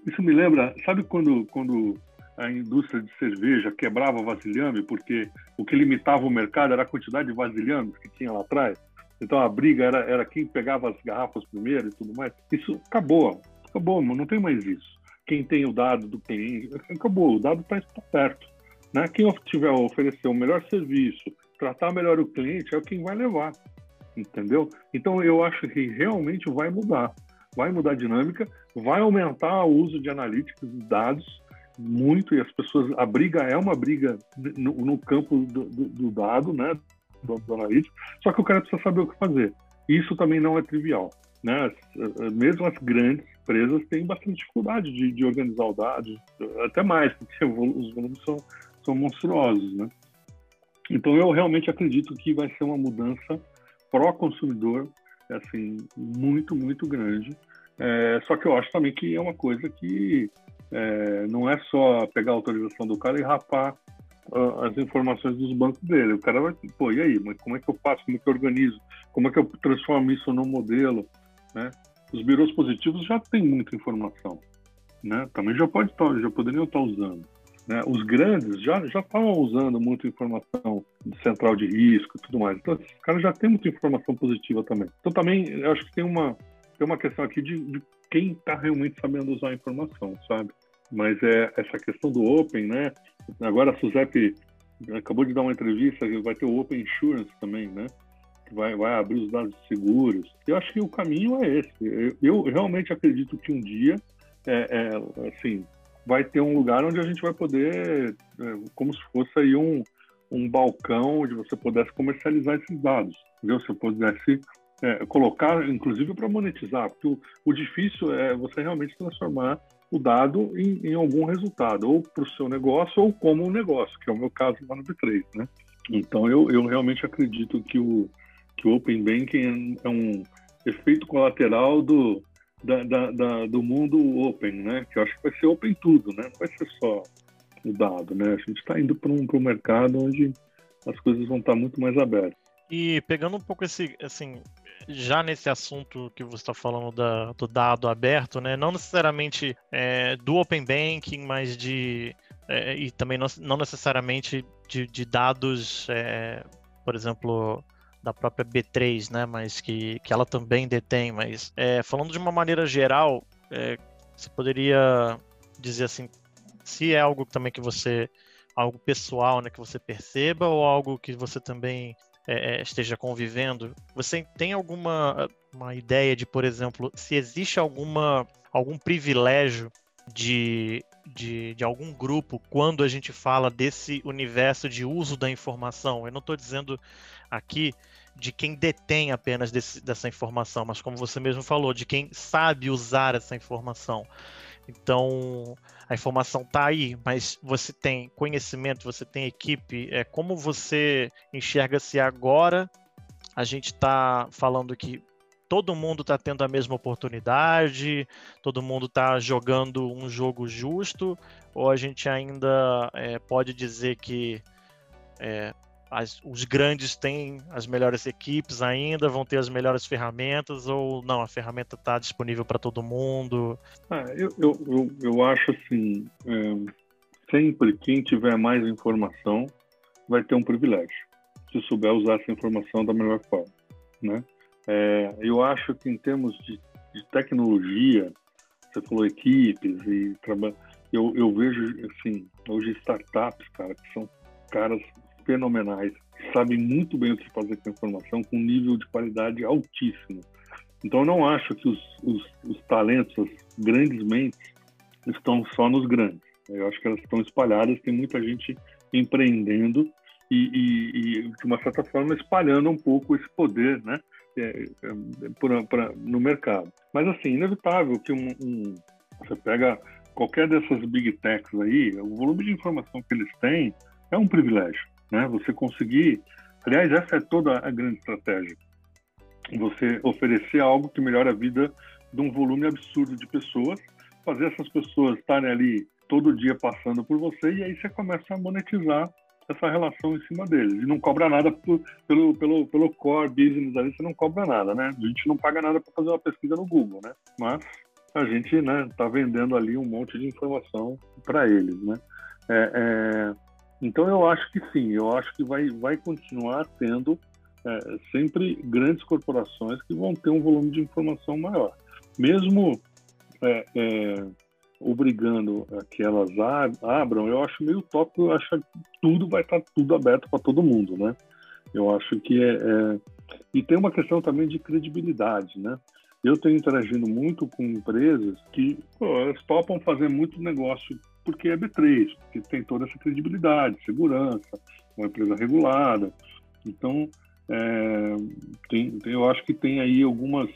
Isso me lembra, sabe quando, quando a indústria de cerveja quebrava vasilhame porque o que limitava o mercado era a quantidade de vasilhames que tinha lá atrás? Então a briga era, era quem pegava as garrafas primeiro e tudo mais. Isso acabou, acabou, não tem mais isso. Quem tem o dado do cliente, acabou, o dado está perto. Né? Quem tiver oferecer o melhor serviço, tratar melhor o cliente é quem vai levar, entendeu? Então eu acho que realmente vai mudar, vai mudar a dinâmica, vai aumentar o uso de analíticos e dados muito e as pessoas a briga é uma briga no, no campo do, do, do, dado, né, do, analítico, só que o cara precisa saber o que fazer. Isso também não é trivial, né? Mesmo as grandes empresas têm bastante dificuldade de, de organizar o dado, até mais porque os volumes são, são monstruosos, né? Então eu realmente acredito que vai ser uma mudança pró-consumidor, assim, muito, muito grande. É, só que eu acho também que é uma coisa que é, não é só pegar a autorização do cara e rapar as informações dos bancos dele. O cara vai, pô, e aí? Mas como é que eu faço? Como é que eu organizo? Como é que eu transformo isso num modelo? Né? Os birôs positivos já têm muita informação, né? Também já pode estar, já poderiam estar usando. Né? Os grandes já já estavam usando muita informação de central de risco e tudo mais. Então, esses caras já têm muita informação positiva também. Então, também, eu acho que tem uma, tem uma questão aqui de, de quem está realmente sabendo usar a informação, sabe? Mas é essa questão do Open, né? Agora a Suzep acabou de dar uma entrevista, vai ter o Open Insurance também, né? Que vai, vai abrir os dados seguros. Eu acho que o caminho é esse. Eu, realmente acredito que um dia, é, é, assim, vai ter um lugar onde a gente vai poder, é, como se fosse aí um, um balcão onde você pudesse comercializar esses dados, entendeu? Você pudesse é, colocar, inclusive para monetizar, porque o, o, difícil é você realmente transformar o dado em, em algum resultado, ou para o seu negócio ou como um negócio, que é o meu caso lá no B3, né? Então eu, eu realmente acredito que o, que o Open Banking é um efeito colateral do, da, da, da, do mundo open, né? Que eu acho que vai ser open tudo, né? Não vai ser só o dado, né? A gente está indo para um, um mercado onde as coisas vão estar tá muito mais abertas. E pegando um pouco esse, assim, já nesse assunto que você está falando da, do dado aberto, né? Não necessariamente é, do open banking, mas de é, e também não, não necessariamente de, de dados, é, por exemplo, da própria B3, né? Mas que, que ela também detém. Mas é, falando de uma maneira geral, é, você poderia dizer assim, se é algo também que você, algo pessoal, né? Que você perceba ou algo que você também é, é esteja convivendo. Você tem alguma uma ideia de, por exemplo, se existe alguma algum privilégio de, de, de, algum grupo quando a gente fala desse universo de uso da informação. Eu não estou dizendo aqui de quem detém apenas desse, dessa informação, mas como você mesmo falou, de quem sabe usar essa informação. Então, a informação está aí, mas você tem conhecimento, você tem equipe. É como você enxerga se agora a gente está falando que todo mundo está tendo a mesma oportunidade, todo mundo está jogando um jogo justo, ou a gente ainda é, pode dizer que é, as, os grandes têm as melhores equipes ainda, vão ter as melhores ferramentas, ou não, a ferramenta está disponível para todo mundo? Ah, eu, eu, eu, eu, acho assim, é, sempre quem tiver mais informação vai ter um privilégio, se souber usar essa informação da melhor forma, né? É, eu acho que em termos de, de tecnologia, você falou equipes e trabalho, eu, eu vejo assim hoje startups, cara, que são caras fenomenais, sabem muito bem o que fazer com a informação, com um nível de qualidade altíssimo. Então, eu não acho que os, os, os talentos, as grandes mentes, estão só nos grandes. Eu acho que elas estão espalhadas, tem muita gente empreendendo e, e, e de uma certa forma, espalhando um pouco esse poder, né? É, é, pra, no mercado. Mas, assim, inevitável que um, um, você pega qualquer dessas big techs aí, o volume de informação que eles têm é um privilégio né? Você conseguir, aliás, essa é toda a grande estratégia. Você oferecer algo que melhora a vida de um volume absurdo de pessoas, fazer essas pessoas estarem ali todo dia passando por você e aí você começa a monetizar essa relação em cima deles. E não cobra nada por, pelo, pelo, pelo core business ali, você não cobra nada, né? A gente não paga nada para fazer uma pesquisa no Google, né? Mas a gente né, tá vendendo ali um monte de informação para eles, né? É, é, então eu acho que sim, eu acho que vai, vai continuar tendo é, sempre grandes corporações que vão ter um volume de informação maior. Mesmo é, é, obrigando que elas abram, eu acho meio tópico, eu acho que tudo vai estar tudo aberto para todo mundo, né? Eu acho que é, é, E tem uma questão também de credibilidade, né? Eu tenho interagindo muito com empresas que pô, elas topam fazer muito negócio porque é B3, porque tem toda essa credibilidade, segurança, uma empresa regulada. Então, é, tem, eu acho que tem aí algumas,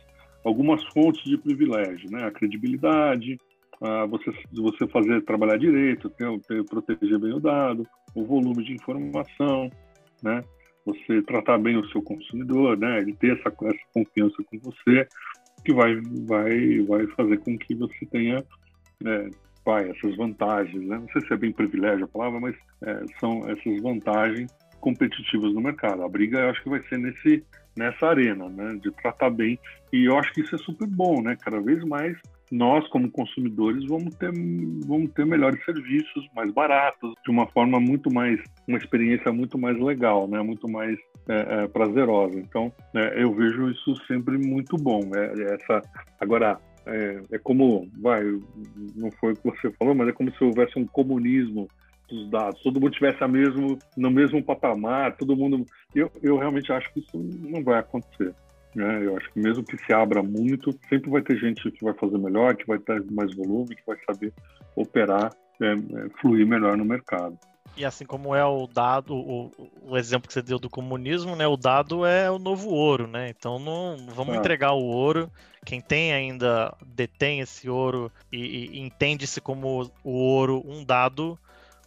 algumas fontes de privilégio, né? A credibilidade, a você, você fazer trabalhar direito, ter, ter, proteger bem o dado, o volume de informação, né? Você tratar bem o seu consumidor, né? Ele ter essa, essa confiança com você, que vai, vai, vai fazer com que você tenha é, pai, essas vantagens, né? não sei se é bem privilégio a palavra, mas é, são essas vantagens competitivas no mercado. A briga, eu acho que vai ser nesse nessa arena, né, de tratar bem. E eu acho que isso é super bom, né? Cada vez mais nós, como consumidores, vamos ter, vamos ter melhores serviços, mais baratos, de uma forma muito mais, uma experiência muito mais legal, né? Muito mais é, é, prazerosa. Então, é, eu vejo isso sempre muito bom. É, essa, agora, é, é como, vai, não foi o que você falou, mas é como se houvesse um comunismo dos dados, todo mundo tivesse a mesmo, no mesmo patamar, todo mundo. Eu, eu realmente acho que isso não vai acontecer. Né? Eu acho que mesmo que se abra muito, sempre vai ter gente que vai fazer melhor, que vai ter mais volume, que vai saber operar, é, é, fluir melhor no mercado. E assim como é o dado, o, o, exemplo que você deu do comunismo, né? O dado é o novo ouro, né? Então não vamos ah. entregar o ouro. Quem tem ainda detém esse ouro e, e entende-se como o ouro um dado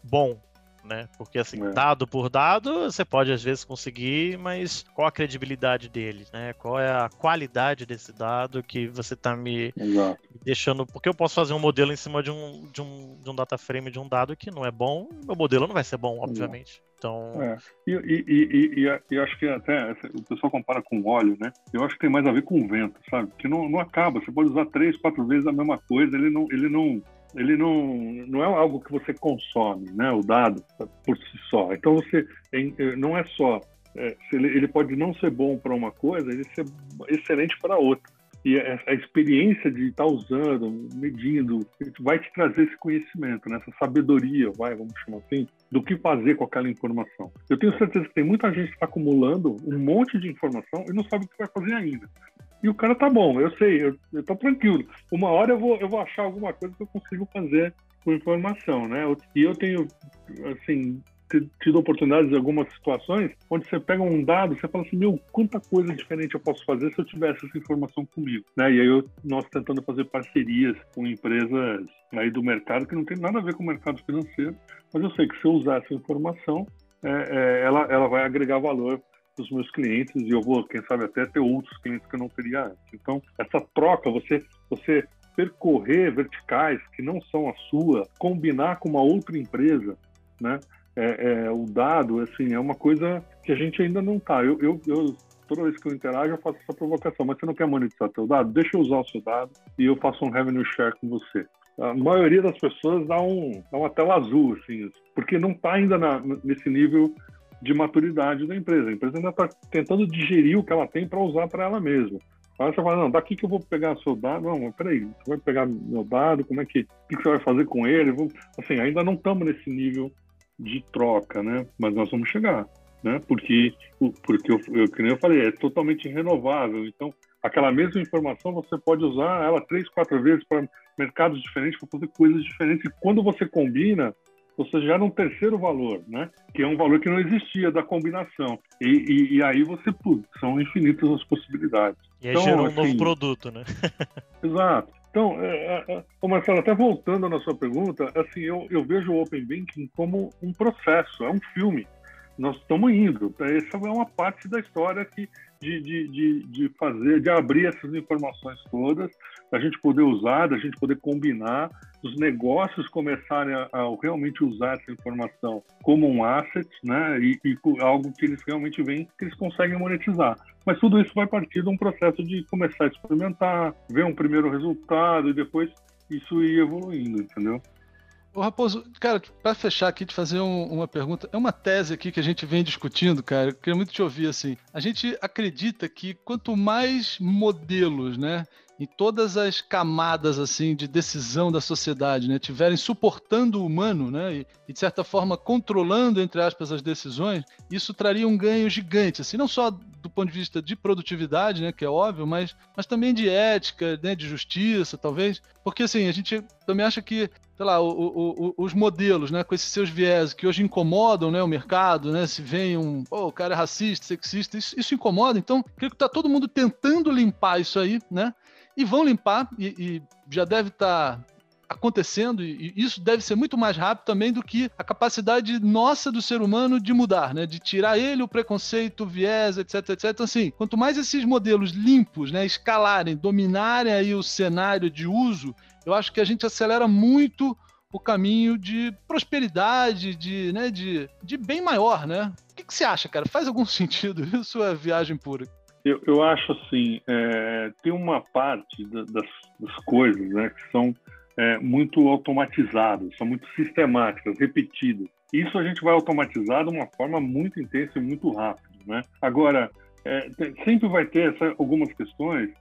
bom, né? Porque assim, é. dado por dado, você pode às vezes conseguir, mas qual a credibilidade dele, né? Qual é a qualidade desse dado que você está me, me, deixando? Porque eu posso fazer um modelo em cima de um, de um, de um data frame de um dado que não é bom, meu modelo não vai ser bom, obviamente. Então... É. E, e, e, e, e acho que até o pessoal compara com óleo, né? Eu acho que tem mais a ver com o vento, sabe? Que não, não acaba. Você pode usar três, quatro vezes a mesma coisa, ele não, ele não, ele não, não é algo que você consome, né? O dado por si só. Então você é, não é só é, ele pode não ser bom para uma coisa, ele ser excelente para outra. E a experiência de estar usando, medindo, vai te trazer esse conhecimento, né? essa sabedoria, vai, vamos chamar assim, do que fazer com aquela informação. Eu tenho certeza que tem muita gente que está acumulando um monte de informação e não sabe o que vai fazer ainda. E o cara tá bom, eu sei, eu, eu tô tranquilo. Uma hora eu vou, eu vou achar alguma coisa que eu consigo fazer com informação, né? E eu tenho, assim, tido oportunidades em algumas situações onde você pega um dado, você fala assim, meu, quanta coisa diferente eu posso fazer se eu tivesse essa informação comigo, né? E aí eu, nós tentando fazer parcerias com empresas aí do mercado que não tem nada a ver com o mercado financeiro, mas eu sei que se eu usar essa informação, é, é, ela, ela vai agregar valor para os meus clientes e eu vou, quem sabe, até ter outros clientes que eu não teria antes. Então, essa troca, você, você percorrer verticais que não são a sua, combinar com uma outra empresa, né? É, é, o dado, assim, é uma coisa que a gente ainda não está. Eu, eu, eu, toda vez que eu interajo, eu faço essa provocação, mas você não quer monetizar seu dado? Deixa eu usar o seu dado e eu faço um revenue share com você. A maioria das pessoas dá, um, dá uma tela azul, assim, porque não está ainda na, nesse nível de maturidade da empresa. A empresa ainda está tentando digerir o que ela tem para usar para ela mesma. Aí você fala, não, daqui que eu vou pegar seu dado. Não, peraí, você vai pegar meu dado, como é que, que você vai fazer com ele? Assim, ainda não estamos nesse nível de troca, né? Mas nós vamos chegar, né? Porque, porque eu, eu, como eu falei, é totalmente renovável. Então, aquela mesma informação você pode usar ela três, quatro vezes para mercados diferentes, para fazer coisas diferentes. E quando você combina, você gera um terceiro valor, né? Que é um valor que não existia da combinação. E, e, e aí você, putz, são infinitas as possibilidades. E aí então, gerou um assim, novo produto, né? *laughs* exato. Então, é, é, é Marcelo, até voltando na sua pergunta, assim, eu, eu vejo o Open Banking como um processo, é um filme. Nós estamos indo. Essa é uma parte da história que, de, de, de, de fazer, de abrir essas informações todas, da gente poder usar, da gente poder combinar, os negócios começarem a, a realmente usar essa informação como um asset, né? E, e, algo que eles realmente veem que eles conseguem monetizar. Mas tudo isso vai partir de um processo de começar a experimentar, ver um primeiro resultado e depois isso ir evoluindo, entendeu? Ô Raposo, cara, para fechar aqui, te fazer um, uma pergunta. É uma tese aqui que a gente vem discutindo, cara. Eu queria muito te ouvir assim. A gente acredita que quanto mais modelos, né, em todas as camadas assim de decisão da sociedade, né, tiverem suportando o humano, né, e, e, de certa forma controlando entre aspas as decisões, isso traria um ganho gigante, assim, não só do ponto de vista de produtividade, né, que é óbvio, mas, mas também de ética, né, de justiça, talvez, porque assim a gente também acha que sei lá, o, o, o, os modelos, né, com esses seus viés que hoje incomodam, né, o mercado, né, se vem um, oh, o cara é racista, sexista, isso, isso incomoda. Então, creio que está todo mundo tentando limpar isso aí, né, e vão limpar, e, e já deve estar tá acontecendo, e isso deve ser muito mais rápido também do que a capacidade nossa do ser humano de mudar, né? De tirar ele o preconceito, o viés, etc, etc. Então, assim, quanto mais esses modelos limpos, né, escalarem, dominarem aí o cenário de uso, eu acho que a gente acelera muito o caminho de prosperidade, de, né, de, de bem maior, né? O que, que você acha, cara? Faz algum *laughs* sentido isso é viagem pura? Eu, eu acho assim, é, tem uma parte das, das, coisas né, que são é, muito automatizadas, são muito sistemáticas, repetidas. Isso a gente vai automatizar de uma forma muito intensa e muito rápida. Né? Agora, é, sempre vai ter essa, algumas questões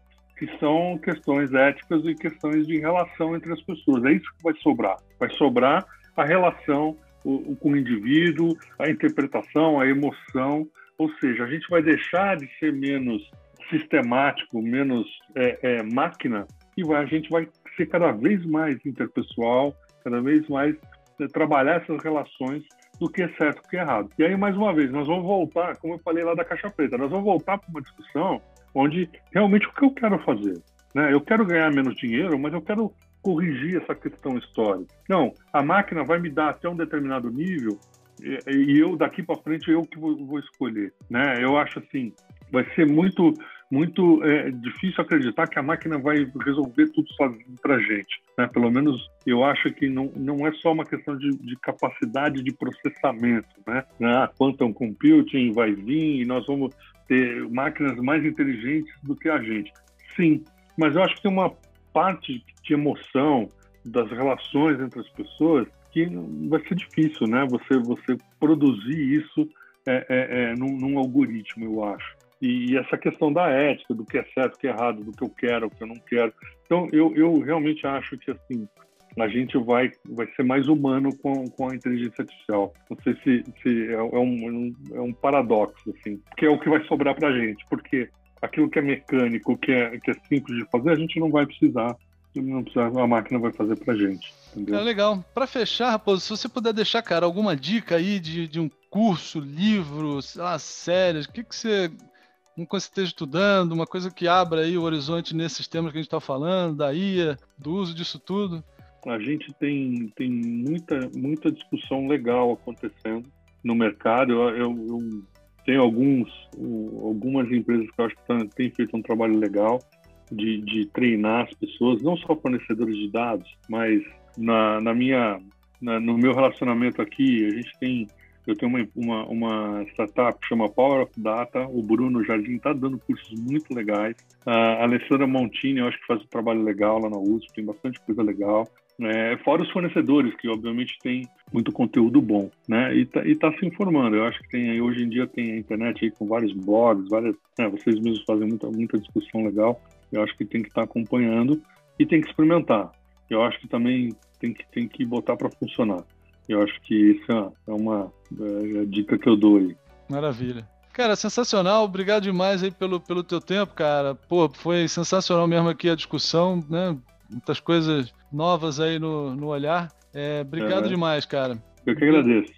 que são questões éticas e questões de relação entre as pessoas. É isso que vai sobrar. Vai sobrar a relação o, com o indivíduo, a interpretação, a emoção ou seja, a gente vai deixar de ser menos sistemático, menos é, é, máquina, e vai, a gente vai ser cada vez mais interpessoal, cada vez mais é, trabalhar essas relações do que é certo e o que é errado. E aí, mais uma vez, nós vamos voltar, como eu falei lá da caixa preta, nós vamos voltar para uma discussão onde realmente o que eu quero fazer? Né? Eu quero ganhar menos dinheiro, mas eu quero corrigir essa questão histórica. Não, a máquina vai me dar até um determinado nível e, eu daqui para frente eu que vou, escolher, né? Eu acho assim, vai ser muito muito é, difícil acreditar que a máquina vai resolver tudo sozinho para gente, né? Pelo menos eu acho que não, não é só uma questão de, de capacidade de processamento, né? A quantum computing vai vir e nós vamos ter máquinas mais inteligentes do que a gente. Sim, mas eu acho que tem uma parte de emoção das relações entre as pessoas que vai ser difícil, né? Você, você produzir isso é, é, é num, num, algoritmo, eu acho. E, e, essa questão da ética, do que é certo, do que é errado, do que eu quero, do que eu não quero. Então, eu, eu realmente acho que assim a gente vai, vai ser mais humano com, com a inteligência artificial. Não sei se, se é, é, um, é um paradoxo, assim, que é o que vai sobrar para a gente, porque aquilo que é mecânico, que é, que é simples de fazer, a gente não vai precisar não precisa, a máquina vai fazer pra gente. Entendeu? É legal. Para fechar, Raposo, se você puder deixar, cara, alguma dica aí de, de um curso, livro, sei lá, séries, o que, que você uma coisa que esteja estudando, uma coisa que abra aí o horizonte nesses temas que a gente está falando, da IA, do uso disso tudo? A gente tem, tem muita, muita discussão legal acontecendo no mercado. Eu, eu, eu tenho alguns, algumas empresas que eu acho que têm feito um trabalho legal de, de treinar as pessoas, não só fornecedores de dados, mas na, na minha, na, no meu relacionamento aqui, a gente tem eu tenho uma, uma, uma, startup que chama Power of Data. O Bruno Jardim está dando cursos muito legais. A Alessandra Montini, eu acho que faz um trabalho legal lá na USP, tem bastante coisa legal. É, fora os fornecedores, que obviamente tem muito conteúdo bom, né? E tá, e tá se informando. Eu acho que tem hoje em dia tem a internet aí com vários blogs, várias. Né, vocês mesmos fazem muita, muita discussão legal. Eu acho que tem que estar tá acompanhando e tem que experimentar. Eu acho que também tem que, tem que botar para funcionar. Eu acho que isso é uma é a dica que eu dou aí. Maravilha. Cara, sensacional. Obrigado demais aí pelo, pelo teu tempo, cara. Pô, foi sensacional mesmo aqui a discussão, né? Muitas coisas novas aí no, no olhar. É, obrigado é. demais, cara. Eu que agradeço.